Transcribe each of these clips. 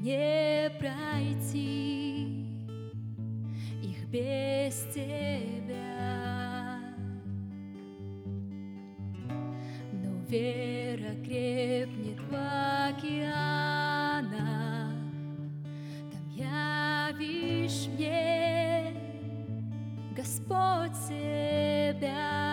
не пройти их без тебя. Но вера крепнет в океанах, там явишь мне Господь себя.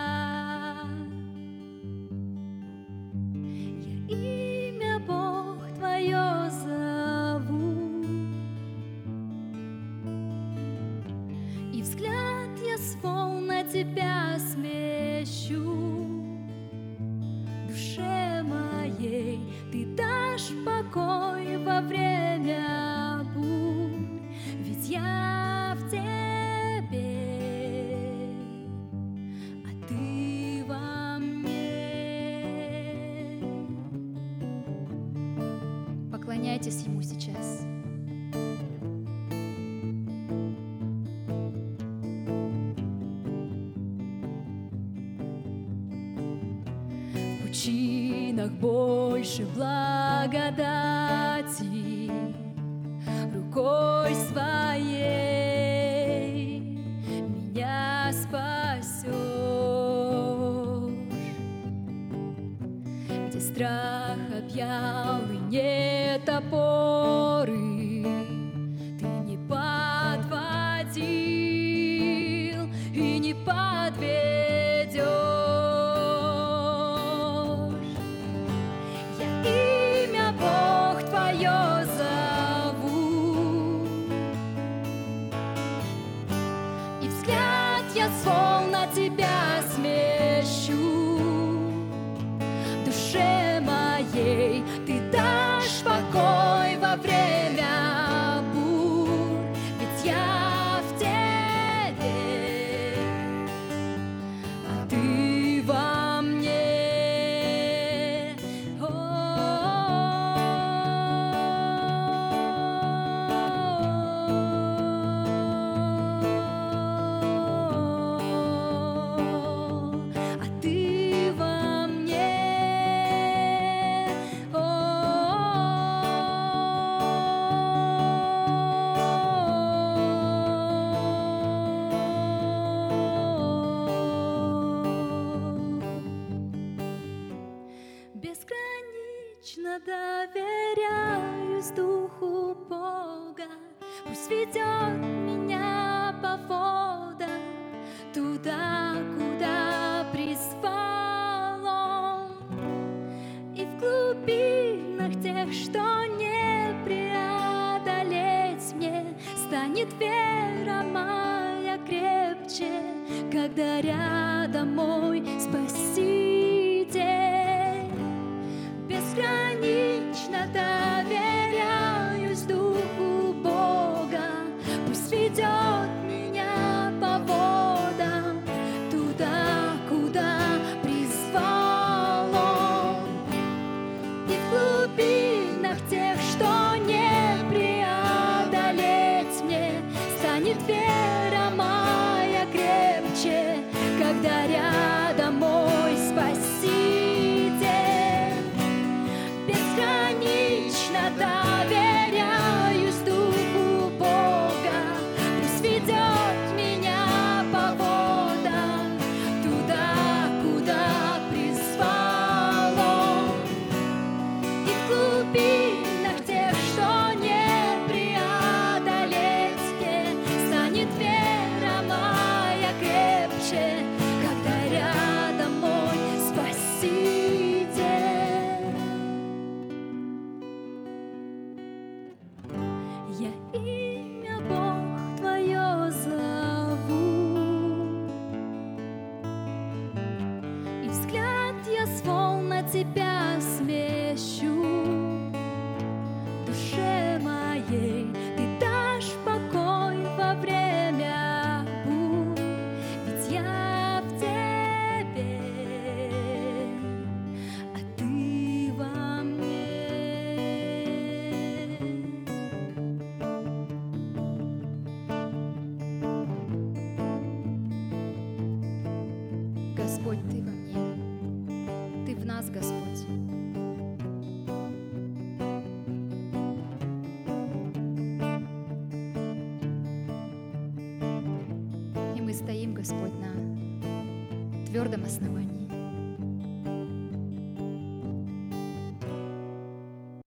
Тебя смещу. Душе моей Ты дашь покой во время бурь, Ведь я в Тебе, а Ты во мне. Поклоняйтесь Ему сейчас. В пучинах больше благодати Рукой своей меня спасешь. Где страх объял и нет опоры Тебя доверяюсь Духу Бога, Пусть ведет меня по водам Туда, куда призвал Он. И в глубинах тех, что не преодолеть мне, Станет вера моя крепче, Когда рядом мой Спаситель. Господь, Ты во мне, Ты в нас, Господь. И мы стоим, Господь, на твердом основании.